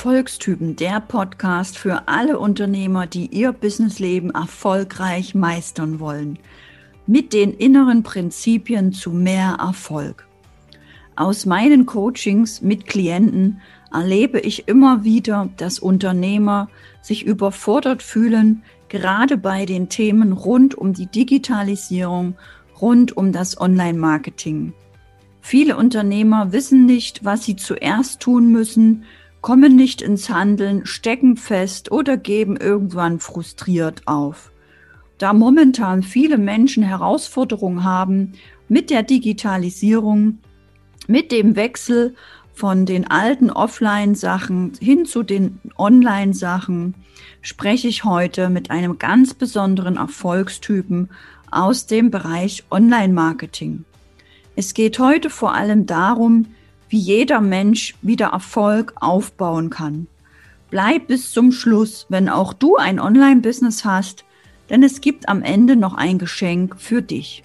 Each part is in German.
Erfolgstypen, der Podcast für alle Unternehmer, die ihr Businessleben erfolgreich meistern wollen. Mit den inneren Prinzipien zu mehr Erfolg. Aus meinen Coachings mit Klienten erlebe ich immer wieder, dass Unternehmer sich überfordert fühlen, gerade bei den Themen rund um die Digitalisierung, rund um das Online-Marketing. Viele Unternehmer wissen nicht, was sie zuerst tun müssen kommen nicht ins Handeln, stecken fest oder geben irgendwann frustriert auf. Da momentan viele Menschen Herausforderungen haben mit der Digitalisierung, mit dem Wechsel von den alten Offline-Sachen hin zu den Online-Sachen, spreche ich heute mit einem ganz besonderen Erfolgstypen aus dem Bereich Online-Marketing. Es geht heute vor allem darum, wie jeder Mensch wieder Erfolg aufbauen kann. Bleib bis zum Schluss, wenn auch du ein Online-Business hast, denn es gibt am Ende noch ein Geschenk für dich.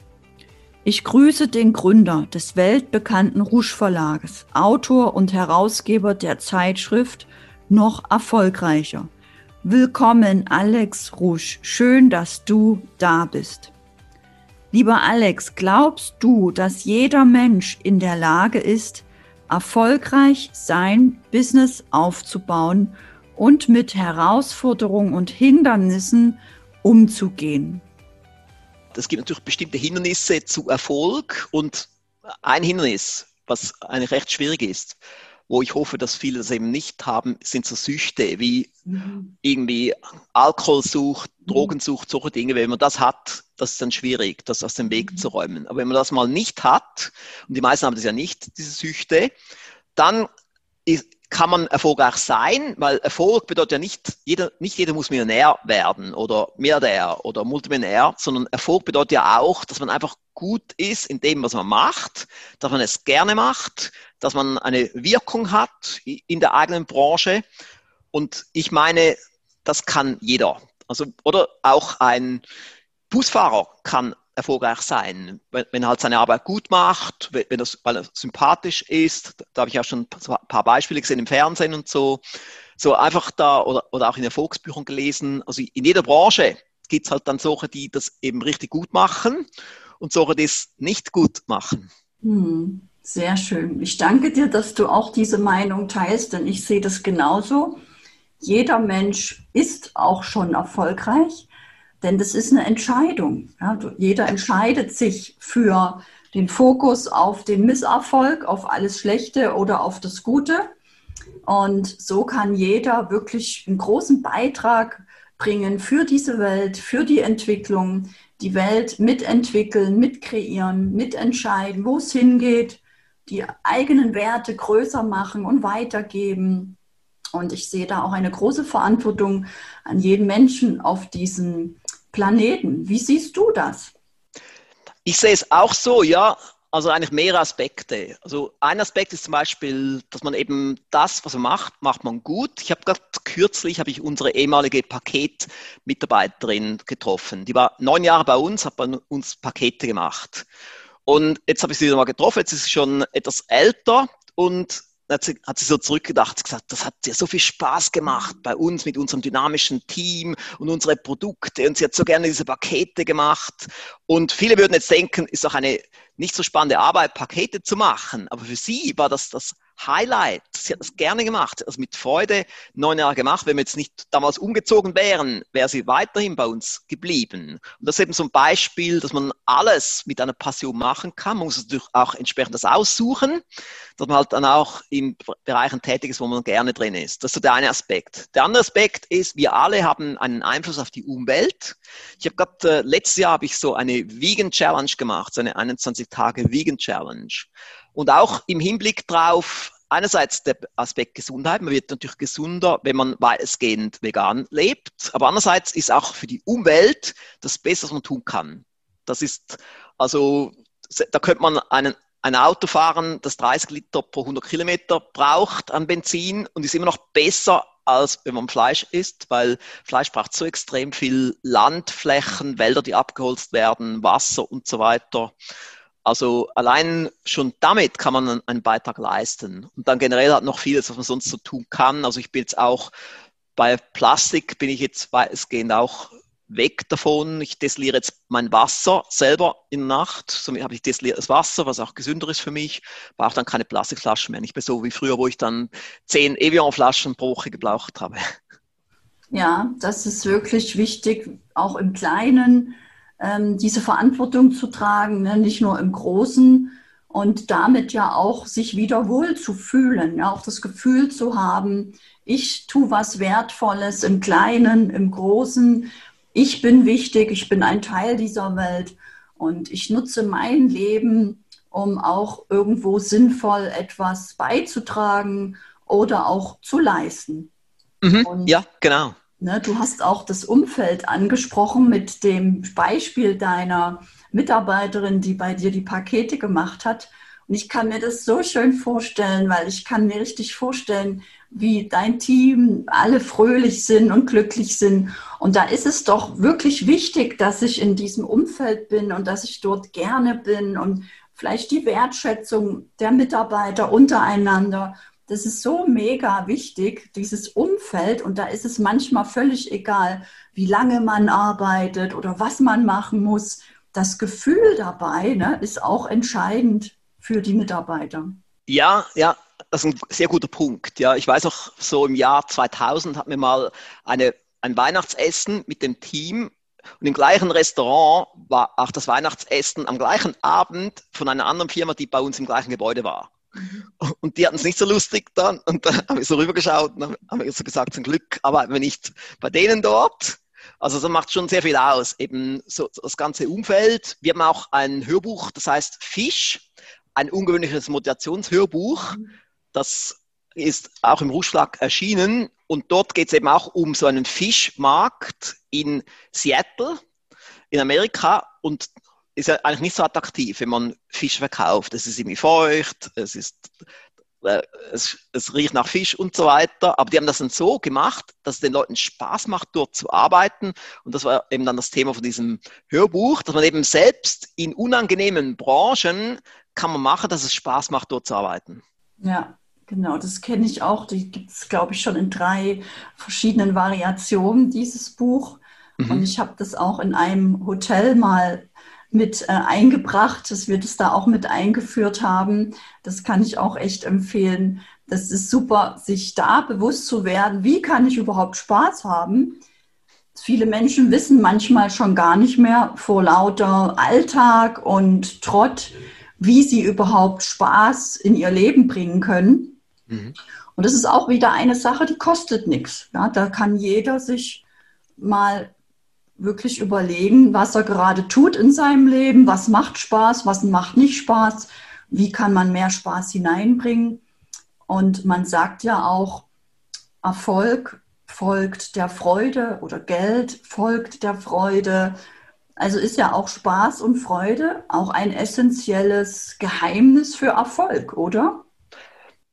Ich grüße den Gründer des weltbekannten Rouge Verlages, Autor und Herausgeber der Zeitschrift Noch erfolgreicher. Willkommen, Alex Rouge. Schön, dass du da bist. Lieber Alex, glaubst du, dass jeder Mensch in der Lage ist, erfolgreich sein Business aufzubauen und mit Herausforderungen und Hindernissen umzugehen. Es gibt natürlich bestimmte Hindernisse zu Erfolg und ein Hindernis, was eigentlich recht schwierig ist, wo ich hoffe, dass viele das eben nicht haben, sind so Süchte wie mhm. irgendwie Alkoholsucht, mhm. Drogensucht, solche Dinge. Wenn man das hat, das ist dann schwierig, das aus dem Weg mhm. zu räumen. Aber wenn man das mal nicht hat, und die meisten haben das ja nicht, diese Süchte, dann ist, kann man erfolgreich sein, weil Erfolg bedeutet ja nicht, jeder, nicht jeder muss Millionär werden oder Milliardär oder Multimillionär, sondern Erfolg bedeutet ja auch, dass man einfach gut ist in dem, was man macht, dass man es gerne macht, dass man eine Wirkung hat in der eigenen Branche. Und ich meine, das kann jeder. Also, oder auch ein Busfahrer kann erfolgreich sein, wenn, wenn er halt seine Arbeit gut macht, wenn das, weil er sympathisch ist. Da habe ich auch schon ein paar Beispiele gesehen im Fernsehen und so. So einfach da oder, oder auch in Erfolgsbüchern gelesen. Also in jeder Branche gibt es halt dann solche, die das eben richtig gut machen und solche, die es nicht gut machen. Hm, sehr schön. Ich danke dir, dass du auch diese Meinung teilst, denn ich sehe das genauso. Jeder Mensch ist auch schon erfolgreich. Denn das ist eine Entscheidung. Ja, jeder entscheidet sich für den Fokus auf den Misserfolg, auf alles Schlechte oder auf das Gute. Und so kann jeder wirklich einen großen Beitrag bringen für diese Welt, für die Entwicklung, die Welt mitentwickeln, mitkreieren, mitentscheiden, wo es hingeht, die eigenen Werte größer machen und weitergeben. Und ich sehe da auch eine große Verantwortung an jeden Menschen auf diesem Planeten. Wie siehst du das? Ich sehe es auch so, ja. Also eigentlich mehrere Aspekte. Also ein Aspekt ist zum Beispiel, dass man eben das, was man macht, macht man gut. Ich habe gerade kürzlich habe ich unsere ehemalige Paketmitarbeiterin getroffen. Die war neun Jahre bei uns, hat bei uns Pakete gemacht. Und jetzt habe ich sie wieder mal getroffen. Jetzt ist sie schon etwas älter und hat sie, hat sie so zurückgedacht, gesagt, das hat ihr so viel Spaß gemacht bei uns mit unserem dynamischen Team und unsere Produkte und sie hat so gerne diese Pakete gemacht. Und viele würden jetzt denken, ist auch eine nicht so spannende Arbeit, Pakete zu machen. Aber für sie war das das Highlight. Sie hat das gerne gemacht, also mit Freude neun Jahre gemacht. Wenn wir jetzt nicht damals umgezogen wären, wäre sie weiterhin bei uns geblieben. Und das ist eben so ein Beispiel, dass man alles mit einer Passion machen kann. Man muss natürlich auch entsprechend das aussuchen, dass man halt dann auch in Bereichen tätig ist, wo man gerne drin ist. Das ist so der eine Aspekt. Der andere Aspekt ist, wir alle haben einen Einfluss auf die Umwelt. Ich habe gerade äh, letztes Jahr habe ich so eine Vegan Challenge gemacht, so eine 21 Tage Vegan Challenge. Und auch im Hinblick darauf, einerseits der Aspekt Gesundheit, man wird natürlich gesünder, wenn man weitestgehend vegan lebt, aber andererseits ist auch für die Umwelt das Beste, was man tun kann. Das ist also, da könnte man einen, ein Auto fahren, das 30 Liter pro 100 Kilometer braucht an Benzin und ist immer noch besser als wenn man Fleisch isst, weil Fleisch braucht so extrem viel Landflächen, Wälder, die abgeholzt werden, Wasser und so weiter. Also allein schon damit kann man einen Beitrag leisten. Und dann generell hat noch vieles, was man sonst so tun kann. Also ich bin jetzt auch bei Plastik bin ich jetzt weitestgehend auch weg davon. Ich destilliere jetzt mein Wasser selber in der Nacht. Somit habe ich destilliertes Wasser, was auch gesünder ist für mich. Brauche dann keine Plastikflaschen mehr. Nicht mehr so wie früher, wo ich dann zehn Evian-Flaschen pro Woche gebraucht habe. Ja, das ist wirklich wichtig, auch im Kleinen diese Verantwortung zu tragen, ne? nicht nur im Großen und damit ja auch sich wieder wohl zu fühlen, ja, auch das Gefühl zu haben, ich tue was Wertvolles im Kleinen, im Großen ich bin wichtig, ich bin ein Teil dieser Welt und ich nutze mein Leben, um auch irgendwo sinnvoll etwas beizutragen oder auch zu leisten. Mhm, ja, genau. Ne, du hast auch das Umfeld angesprochen mit dem Beispiel deiner Mitarbeiterin, die bei dir die Pakete gemacht hat. Und ich kann mir das so schön vorstellen, weil ich kann mir richtig vorstellen, wie dein Team alle fröhlich sind und glücklich sind. Und da ist es doch wirklich wichtig, dass ich in diesem Umfeld bin und dass ich dort gerne bin und vielleicht die Wertschätzung der Mitarbeiter untereinander. Das ist so mega wichtig, dieses Umfeld. Und da ist es manchmal völlig egal, wie lange man arbeitet oder was man machen muss. Das Gefühl dabei ne, ist auch entscheidend für die Mitarbeiter. Ja, ja, das ist ein sehr guter Punkt. Ja, ich weiß auch, so im Jahr 2000 hatten wir mal eine, ein Weihnachtsessen mit dem Team und im gleichen Restaurant war auch das Weihnachtsessen am gleichen Abend von einer anderen Firma, die bei uns im gleichen Gebäude war. Mhm. Und die hatten es nicht so lustig dann. Und da haben wir so rübergeschaut und haben wir so gesagt, zum Glück arbeiten wir nicht bei denen dort. Also das macht schon sehr viel aus, eben so das ganze Umfeld. Wir haben auch ein Hörbuch, das heißt Fisch ein ungewöhnliches Motivationshörbuch. Das ist auch im Rufschlag erschienen. Und dort geht es eben auch um so einen Fischmarkt in Seattle, in Amerika. Und ist ja eigentlich nicht so attraktiv, wenn man Fisch verkauft. Es ist irgendwie feucht, es ist äh, es, es, riecht nach Fisch und so weiter. Aber die haben das dann so gemacht, dass es den Leuten Spaß macht, dort zu arbeiten. Und das war eben dann das Thema von diesem Hörbuch, dass man eben selbst in unangenehmen Branchen kann man machen, dass es Spaß macht, dort zu arbeiten. Ja, genau, das kenne ich auch. Die gibt es, glaube ich, schon in drei verschiedenen Variationen, dieses Buch. Mhm. Und ich habe das auch in einem Hotel mal mit äh, eingebracht, dass wir das da auch mit eingeführt haben. Das kann ich auch echt empfehlen. Das ist super, sich da bewusst zu werden, wie kann ich überhaupt Spaß haben. Viele Menschen wissen manchmal schon gar nicht mehr vor lauter Alltag und Trott, wie sie überhaupt Spaß in ihr Leben bringen können. Mhm. Und das ist auch wieder eine Sache, die kostet nichts. Ja, da kann jeder sich mal wirklich überlegen, was er gerade tut in seinem Leben, was macht Spaß, was macht nicht Spaß, wie kann man mehr Spaß hineinbringen. Und man sagt ja auch, Erfolg folgt der Freude oder Geld folgt der Freude. Also ist ja auch Spaß und Freude auch ein essentielles Geheimnis für Erfolg, oder?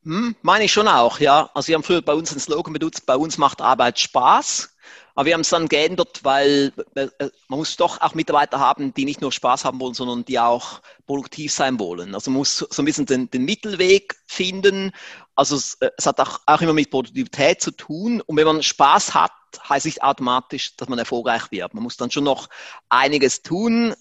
Hm, meine ich schon auch, ja. Also wir haben früher bei uns einen Slogan benutzt, bei uns macht Arbeit Spaß. Aber wir haben es dann geändert, weil äh, man muss doch auch Mitarbeiter haben, die nicht nur Spaß haben wollen, sondern die auch produktiv sein wollen. Also man muss so ein bisschen den, den Mittelweg finden. Also es, äh, es hat auch, auch immer mit Produktivität zu tun. Und wenn man Spaß hat, heißt nicht automatisch, dass man erfolgreich wird. Man muss dann schon noch einiges tun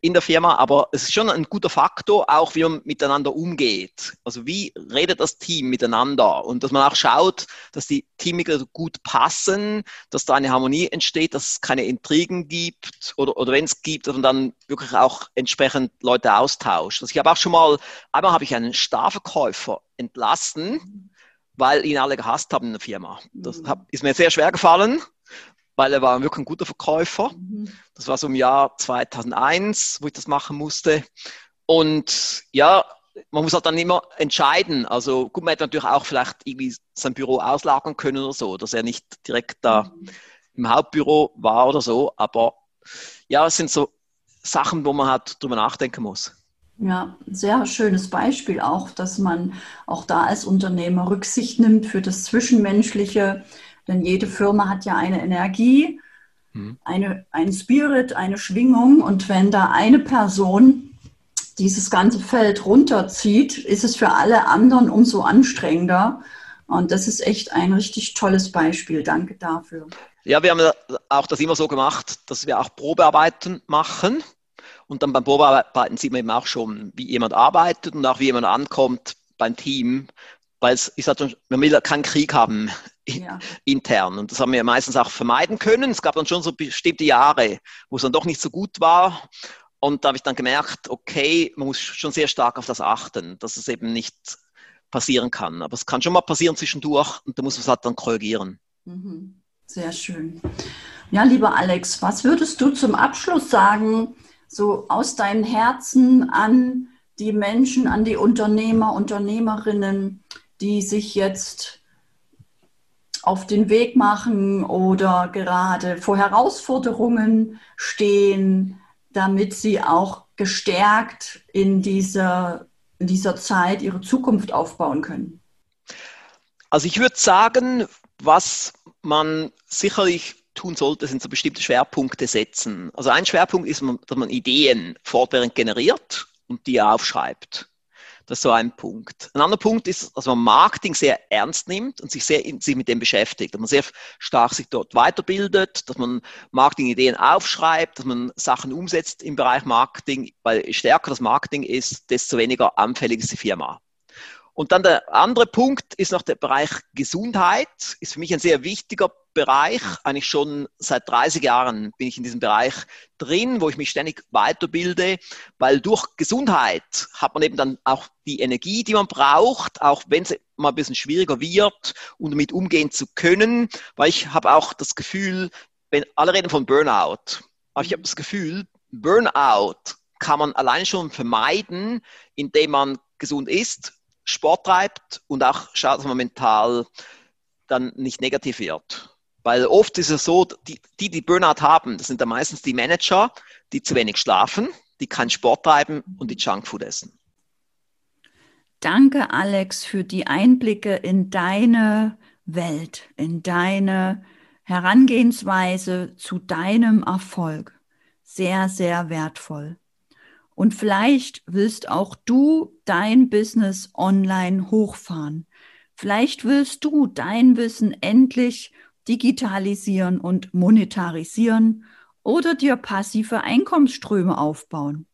in der Firma, aber es ist schon ein guter Faktor, auch wie man miteinander umgeht. Also wie redet das Team miteinander und dass man auch schaut, dass die Teammitglieder gut passen, dass da eine Harmonie entsteht, dass es keine Intrigen gibt oder, oder wenn es gibt, dass man dann wirklich auch entsprechend Leute austauscht. Also ich habe auch schon mal, einmal habe ich einen Starverkäufer entlassen, weil ihn alle gehasst haben in der Firma. Das mhm. ist mir sehr schwer gefallen, weil er war wirklich ein guter Verkäufer. Mhm. Das war so im Jahr 2001, wo ich das machen musste. Und ja, man muss halt dann immer entscheiden. Also gut, man hätte natürlich auch vielleicht irgendwie sein Büro auslagern können oder so, dass er nicht direkt da im Hauptbüro war oder so. Aber ja, es sind so Sachen, wo man halt drüber nachdenken muss. Ja, sehr schönes Beispiel auch, dass man auch da als Unternehmer Rücksicht nimmt für das Zwischenmenschliche. Denn jede Firma hat ja eine Energie, mhm. eine, ein Spirit, eine Schwingung. Und wenn da eine Person dieses ganze Feld runterzieht, ist es für alle anderen umso anstrengender. Und das ist echt ein richtig tolles Beispiel. Danke dafür. Ja, wir haben auch das immer so gemacht, dass wir auch Probearbeiten machen. Und dann beim Probearbeiten sieht man eben auch schon, wie jemand arbeitet und auch wie jemand ankommt beim Team. Weil es ist halt, man will keinen Krieg haben ja. intern. Und das haben wir meistens auch vermeiden können. Es gab dann schon so bestimmte Jahre, wo es dann doch nicht so gut war. Und da habe ich dann gemerkt, okay, man muss schon sehr stark auf das achten, dass es eben nicht passieren kann. Aber es kann schon mal passieren zwischendurch und da muss man es halt dann korrigieren. Mhm. Sehr schön. Ja, lieber Alex, was würdest du zum Abschluss sagen, so aus deinem Herzen an die Menschen, an die Unternehmer, Unternehmerinnen, die sich jetzt auf den Weg machen oder gerade vor Herausforderungen stehen, damit sie auch gestärkt in dieser, in dieser Zeit ihre Zukunft aufbauen können? Also ich würde sagen, was man sicherlich tun sollte, sind so bestimmte Schwerpunkte setzen. Also ein Schwerpunkt ist, dass man Ideen fortwährend generiert und die aufschreibt. Das ist so ein Punkt. Ein anderer Punkt ist, dass man Marketing sehr ernst nimmt und sich sehr sich mit dem beschäftigt, dass man sehr stark sich dort weiterbildet, dass man Marketingideen aufschreibt, dass man Sachen umsetzt im Bereich Marketing, weil je stärker das Marketing ist, desto weniger anfällig ist die Firma. Und dann der andere Punkt ist noch der Bereich Gesundheit, ist für mich ein sehr wichtiger Bereich. Eigentlich schon seit 30 Jahren bin ich in diesem Bereich drin, wo ich mich ständig weiterbilde, weil durch Gesundheit hat man eben dann auch die Energie, die man braucht, auch wenn es mal ein bisschen schwieriger wird, um damit umgehen zu können, weil ich habe auch das Gefühl, wenn alle reden von Burnout, aber ich habe das Gefühl, Burnout kann man allein schon vermeiden, indem man gesund ist, Sport treibt und auch schaut, dass man mental dann nicht negativ wird. Weil oft ist es so, die, die, die Burnout haben, das sind dann meistens die Manager, die zu wenig schlafen, die keinen Sport treiben und die Junkfood essen. Danke, Alex, für die Einblicke in deine Welt, in deine Herangehensweise zu deinem Erfolg. Sehr, sehr wertvoll. Und vielleicht willst auch du dein Business online hochfahren. Vielleicht willst du dein Wissen endlich digitalisieren und monetarisieren oder dir passive Einkommensströme aufbauen.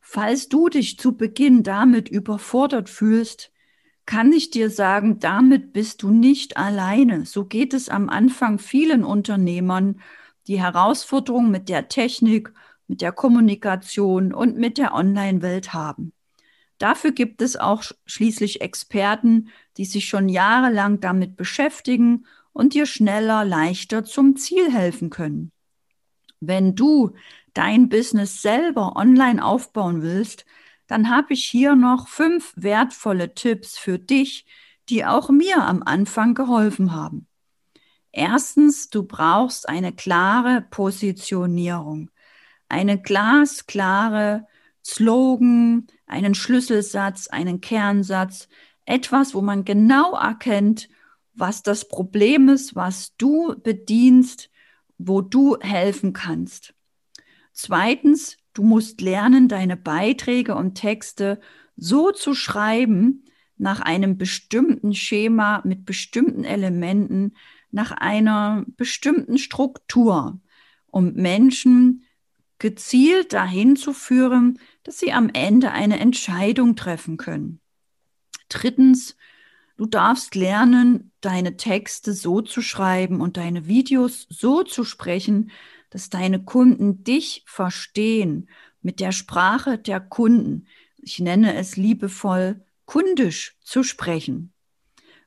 Falls du dich zu Beginn damit überfordert fühlst, kann ich dir sagen, damit bist du nicht alleine. So geht es am Anfang vielen Unternehmern, die Herausforderungen mit der Technik mit der Kommunikation und mit der Online-Welt haben. Dafür gibt es auch schließlich Experten, die sich schon jahrelang damit beschäftigen und dir schneller, leichter zum Ziel helfen können. Wenn du dein Business selber online aufbauen willst, dann habe ich hier noch fünf wertvolle Tipps für dich, die auch mir am Anfang geholfen haben. Erstens, du brauchst eine klare Positionierung eine glasklare Slogan, einen Schlüsselsatz, einen Kernsatz, etwas, wo man genau erkennt, was das Problem ist, was du bedienst, wo du helfen kannst. Zweitens, du musst lernen, deine Beiträge und Texte so zu schreiben, nach einem bestimmten Schema mit bestimmten Elementen, nach einer bestimmten Struktur, um Menschen gezielt dahin zu führen, dass sie am Ende eine Entscheidung treffen können. Drittens, du darfst lernen, deine Texte so zu schreiben und deine Videos so zu sprechen, dass deine Kunden dich verstehen mit der Sprache der Kunden. Ich nenne es liebevoll kundisch zu sprechen.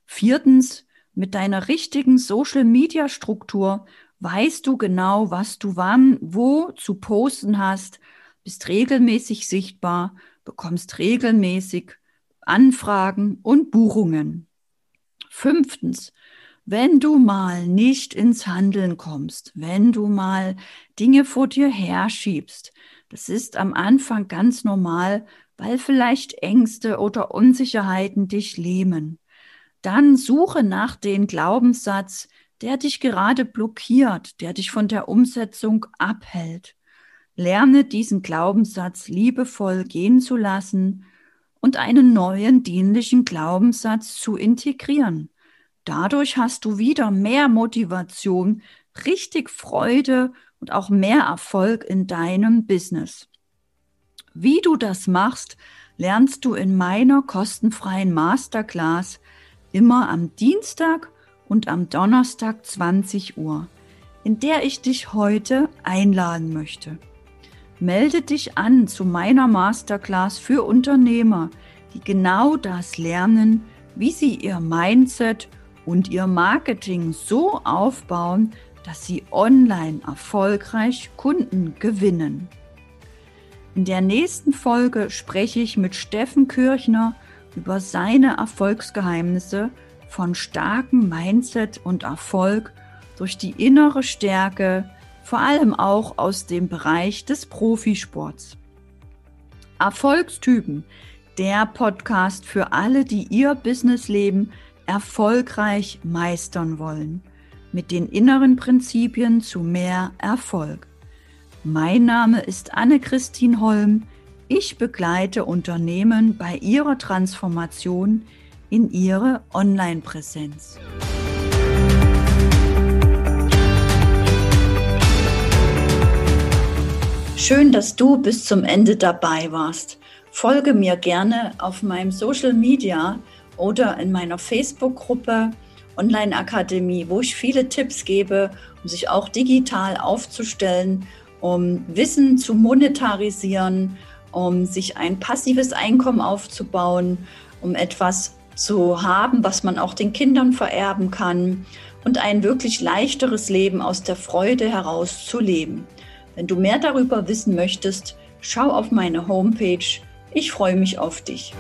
Viertens, mit deiner richtigen Social-Media-Struktur weißt du genau, was du wann, wo zu posten hast, bist regelmäßig sichtbar, bekommst regelmäßig Anfragen und Buchungen. Fünftens, wenn du mal nicht ins Handeln kommst, wenn du mal Dinge vor dir herschiebst, das ist am Anfang ganz normal, weil vielleicht Ängste oder Unsicherheiten dich lähmen. Dann suche nach dem Glaubenssatz, der dich gerade blockiert, der dich von der Umsetzung abhält. Lerne diesen Glaubenssatz liebevoll gehen zu lassen und einen neuen dienlichen Glaubenssatz zu integrieren. Dadurch hast du wieder mehr Motivation, richtig Freude und auch mehr Erfolg in deinem Business. Wie du das machst, lernst du in meiner kostenfreien Masterclass immer am Dienstag und am Donnerstag 20 Uhr, in der ich dich heute einladen möchte. Melde dich an zu meiner Masterclass für Unternehmer, die genau das lernen, wie sie ihr Mindset und ihr Marketing so aufbauen, dass sie online erfolgreich Kunden gewinnen. In der nächsten Folge spreche ich mit Steffen Kirchner über seine Erfolgsgeheimnisse von starkem Mindset und Erfolg durch die innere Stärke, vor allem auch aus dem Bereich des Profisports. Erfolgstypen, der Podcast für alle, die ihr Businessleben erfolgreich meistern wollen, mit den inneren Prinzipien zu mehr Erfolg. Mein Name ist Anne-Christine Holm. Ich begleite Unternehmen bei ihrer Transformation in ihre Online-Präsenz. Schön, dass du bis zum Ende dabei warst. Folge mir gerne auf meinem Social Media oder in meiner Facebook-Gruppe Online Akademie, wo ich viele Tipps gebe, um sich auch digital aufzustellen, um Wissen zu monetarisieren, um sich ein passives Einkommen aufzubauen, um etwas zu haben, was man auch den Kindern vererben kann und ein wirklich leichteres Leben aus der Freude heraus zu leben. Wenn du mehr darüber wissen möchtest, schau auf meine Homepage. Ich freue mich auf dich.